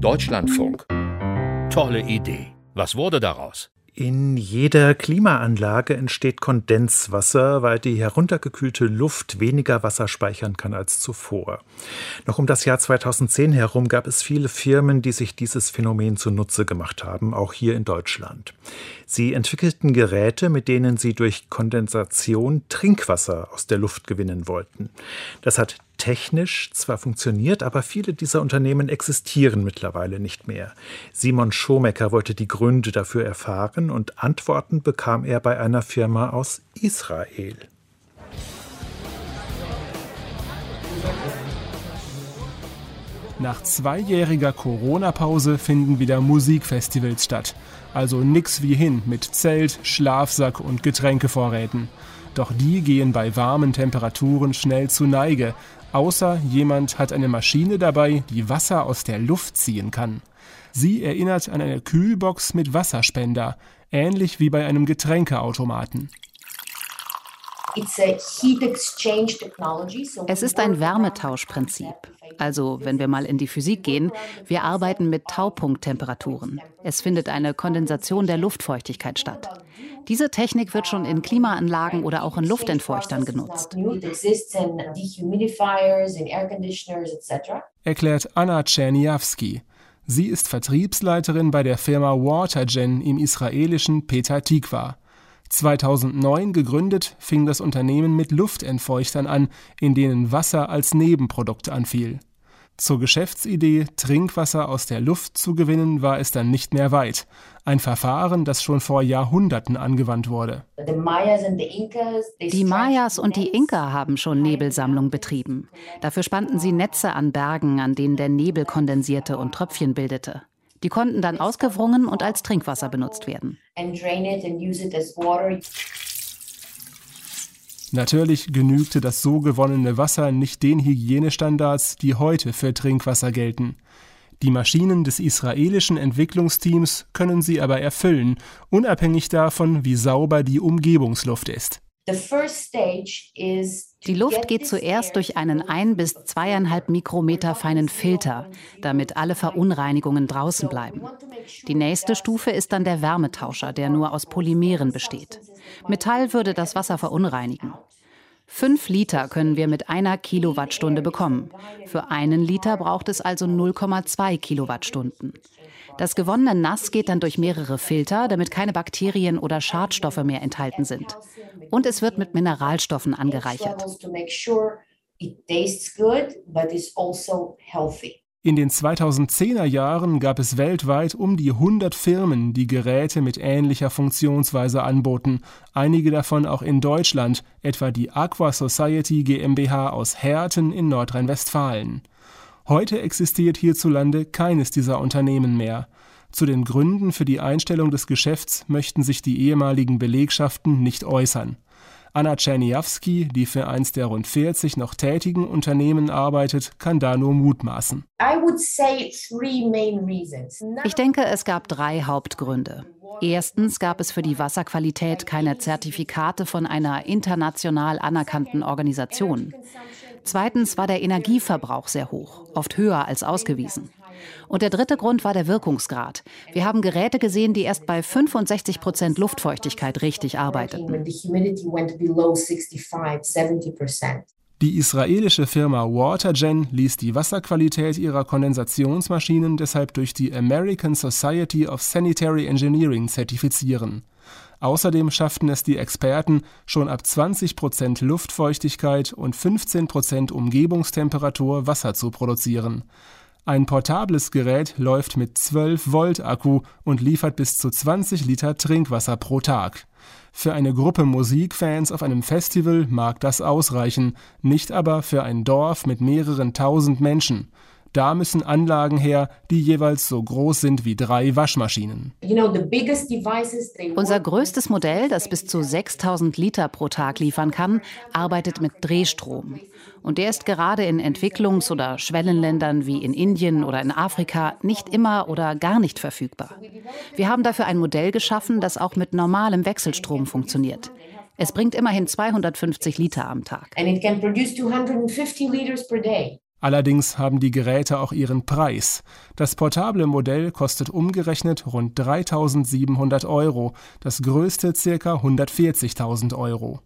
Deutschlandfunk. Tolle Idee. Was wurde daraus? In jeder Klimaanlage entsteht Kondenswasser, weil die heruntergekühlte Luft weniger Wasser speichern kann als zuvor. Noch um das Jahr 2010 herum gab es viele Firmen, die sich dieses Phänomen zunutze gemacht haben, auch hier in Deutschland. Sie entwickelten Geräte, mit denen sie durch Kondensation Trinkwasser aus der Luft gewinnen wollten. Das hat technisch zwar funktioniert, aber viele dieser Unternehmen existieren mittlerweile nicht mehr. Simon Schomecker wollte die Gründe dafür erfahren und Antworten bekam er bei einer Firma aus Israel. Nach zweijähriger Corona-Pause finden wieder Musikfestivals statt. Also nix wie hin mit Zelt, Schlafsack und Getränkevorräten. Doch die gehen bei warmen Temperaturen schnell zu Neige, außer jemand hat eine Maschine dabei, die Wasser aus der Luft ziehen kann. Sie erinnert an eine Kühlbox mit Wasserspender, ähnlich wie bei einem Getränkeautomaten. Es ist ein Wärmetauschprinzip. Also, wenn wir mal in die Physik gehen, wir arbeiten mit Taupunkttemperaturen. Es findet eine Kondensation der Luftfeuchtigkeit statt. Diese Technik wird schon in Klimaanlagen oder auch in Luftentfeuchtern genutzt. Erklärt Anna Czerniawski. Sie ist Vertriebsleiterin bei der Firma Watergen im israelischen Petah Tikva. 2009 gegründet, fing das Unternehmen mit Luftentfeuchtern an, in denen Wasser als Nebenprodukt anfiel. Zur Geschäftsidee, Trinkwasser aus der Luft zu gewinnen, war es dann nicht mehr weit. Ein Verfahren, das schon vor Jahrhunderten angewandt wurde. Die Mayas und die Inka haben schon Nebelsammlung betrieben. Dafür spannten sie Netze an Bergen, an denen der Nebel kondensierte und Tröpfchen bildete. Die konnten dann ausgewrungen und als Trinkwasser benutzt werden. Natürlich genügte das so gewonnene Wasser nicht den Hygienestandards, die heute für Trinkwasser gelten. Die Maschinen des israelischen Entwicklungsteams können sie aber erfüllen, unabhängig davon, wie sauber die Umgebungsluft ist. Die Luft geht zuerst durch einen ein bis zweieinhalb Mikrometer feinen Filter, damit alle Verunreinigungen draußen bleiben. Die nächste Stufe ist dann der Wärmetauscher, der nur aus Polymeren besteht. Metall würde das Wasser verunreinigen. Fünf Liter können wir mit einer Kilowattstunde bekommen. Für einen Liter braucht es also 0,2 Kilowattstunden. Das gewonnene Nass geht dann durch mehrere Filter, damit keine Bakterien oder Schadstoffe mehr enthalten sind. Und es wird mit Mineralstoffen angereichert. In den 2010er Jahren gab es weltweit um die 100 Firmen, die Geräte mit ähnlicher Funktionsweise anboten, einige davon auch in Deutschland, etwa die Aqua Society GmbH aus Herten in Nordrhein-Westfalen. Heute existiert hierzulande keines dieser Unternehmen mehr. Zu den Gründen für die Einstellung des Geschäfts möchten sich die ehemaligen Belegschaften nicht äußern. Anna Czerniawski, die für eins der rund 40 noch tätigen Unternehmen arbeitet, kann da nur mutmaßen. Ich denke, es gab drei Hauptgründe. Erstens gab es für die Wasserqualität keine Zertifikate von einer international anerkannten Organisation. Zweitens war der Energieverbrauch sehr hoch, oft höher als ausgewiesen. Und der dritte Grund war der Wirkungsgrad. Wir haben Geräte gesehen, die erst bei 65 Prozent Luftfeuchtigkeit richtig arbeiteten. Die israelische Firma Watergen ließ die Wasserqualität ihrer Kondensationsmaschinen deshalb durch die American Society of Sanitary Engineering zertifizieren. Außerdem schafften es die Experten, schon ab 20 Prozent Luftfeuchtigkeit und 15 Prozent Umgebungstemperatur Wasser zu produzieren. Ein portables Gerät läuft mit 12 Volt Akku und liefert bis zu 20 Liter Trinkwasser pro Tag. Für eine Gruppe Musikfans auf einem Festival mag das ausreichen, nicht aber für ein Dorf mit mehreren tausend Menschen. Da müssen Anlagen her, die jeweils so groß sind wie drei Waschmaschinen. Unser größtes Modell, das bis zu 6000 Liter pro Tag liefern kann, arbeitet mit Drehstrom. Und der ist gerade in Entwicklungs- oder Schwellenländern wie in Indien oder in Afrika nicht immer oder gar nicht verfügbar. Wir haben dafür ein Modell geschaffen, das auch mit normalem Wechselstrom funktioniert. Es bringt immerhin 250 Liter am Tag. Allerdings haben die Geräte auch ihren Preis. Das portable Modell kostet umgerechnet rund 3.700 Euro, das größte ca. 140.000 Euro.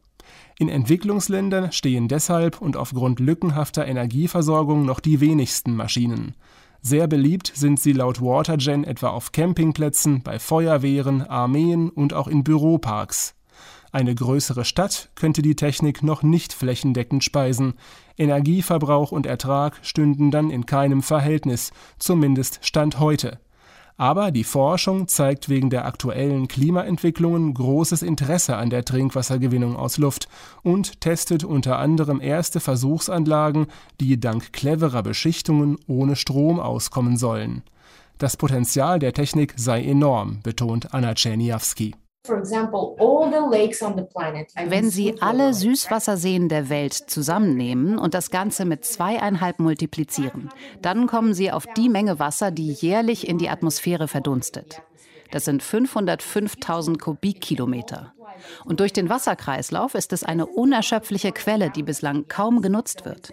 In Entwicklungsländern stehen deshalb und aufgrund lückenhafter Energieversorgung noch die wenigsten Maschinen. Sehr beliebt sind sie laut Watergen etwa auf Campingplätzen, bei Feuerwehren, Armeen und auch in Büroparks. Eine größere Stadt könnte die Technik noch nicht flächendeckend speisen. Energieverbrauch und Ertrag stünden dann in keinem Verhältnis, zumindest Stand heute. Aber die Forschung zeigt wegen der aktuellen Klimaentwicklungen großes Interesse an der Trinkwassergewinnung aus Luft und testet unter anderem erste Versuchsanlagen, die dank cleverer Beschichtungen ohne Strom auskommen sollen. Das Potenzial der Technik sei enorm, betont Anna Czerniawski. Wenn Sie alle Süßwasserseen der Welt zusammennehmen und das Ganze mit zweieinhalb multiplizieren, dann kommen Sie auf die Menge Wasser, die jährlich in die Atmosphäre verdunstet. Das sind 505.000 Kubikkilometer. Und durch den Wasserkreislauf ist es eine unerschöpfliche Quelle, die bislang kaum genutzt wird.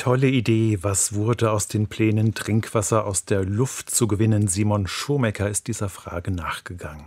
Tolle Idee. Was wurde aus den Plänen, Trinkwasser aus der Luft zu gewinnen? Simon Schomecker ist dieser Frage nachgegangen.